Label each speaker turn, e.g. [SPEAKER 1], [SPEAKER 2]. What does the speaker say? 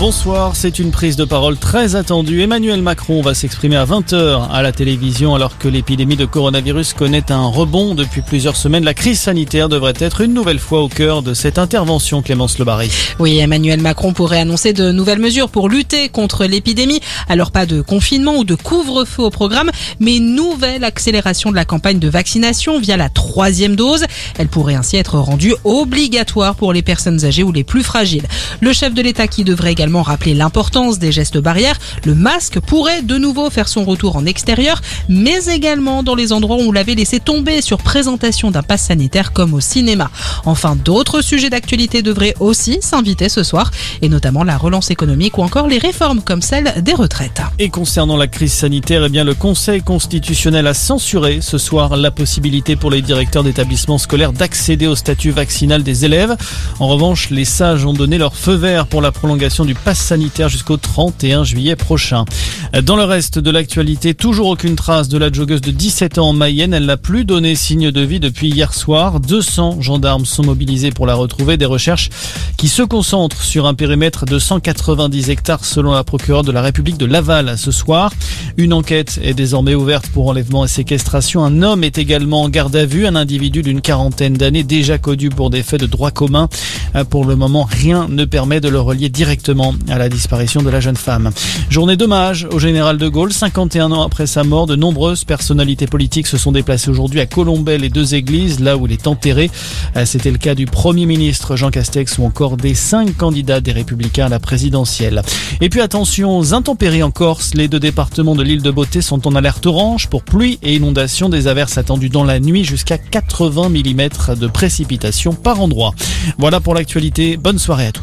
[SPEAKER 1] Bonsoir, c'est une prise de parole très attendue. Emmanuel Macron va s'exprimer à 20h à la télévision alors que l'épidémie de coronavirus connaît un rebond depuis plusieurs semaines. La crise sanitaire devrait être une nouvelle fois au cœur de cette intervention, Clémence Lebary.
[SPEAKER 2] Oui, Emmanuel Macron pourrait annoncer de nouvelles mesures pour lutter contre l'épidémie. Alors pas de confinement ou de couvre-feu au programme, mais nouvelle accélération de la campagne de vaccination via la troisième dose. Elle pourrait ainsi être rendue obligatoire pour les personnes âgées ou les plus fragiles. Le chef de l'État qui devrait également rappeler l'importance des gestes barrières. Le masque pourrait de nouveau faire son retour en extérieur, mais également dans les endroits où on l'avait laissé tomber sur présentation d'un pass sanitaire comme au cinéma. Enfin, d'autres sujets d'actualité devraient aussi s'inviter ce soir, et notamment la relance économique ou encore les réformes comme celle des retraites.
[SPEAKER 1] Et concernant la crise sanitaire, eh bien, le Conseil constitutionnel a censuré ce soir la possibilité pour les directeurs d'établissements scolaires d'accéder au statut vaccinal des élèves. En revanche, les sages ont donné leur feu vert pour la prolongation du passe sanitaire jusqu'au 31 juillet prochain. Dans le reste de l'actualité, toujours aucune trace de la joggeuse de 17 ans en Mayenne. Elle n'a plus donné signe de vie depuis hier soir. 200 gendarmes sont mobilisés pour la retrouver. Des recherches qui se concentrent sur un périmètre de 190 hectares selon la procureure de la République de Laval ce soir. Une enquête est désormais ouverte pour enlèvement et séquestration. Un homme est également en garde à vue, un individu d'une quarantaine d'années déjà connu pour des faits de droit commun. Pour le moment, rien ne permet de le relier directement à la disparition de la jeune femme. Journée d'hommage général de Gaulle. 51 ans après sa mort, de nombreuses personnalités politiques se sont déplacées aujourd'hui à Colombey, les deux églises, là où il est enterré. C'était le cas du Premier ministre Jean Castex ou encore des cinq candidats des Républicains à la présidentielle. Et puis attention aux intempéries en Corse. Les deux départements de l'île de Beauté sont en alerte orange pour pluie et inondation. Des averses attendues dans la nuit jusqu'à 80 mm de précipitations par endroit. Voilà pour l'actualité. Bonne soirée à tous.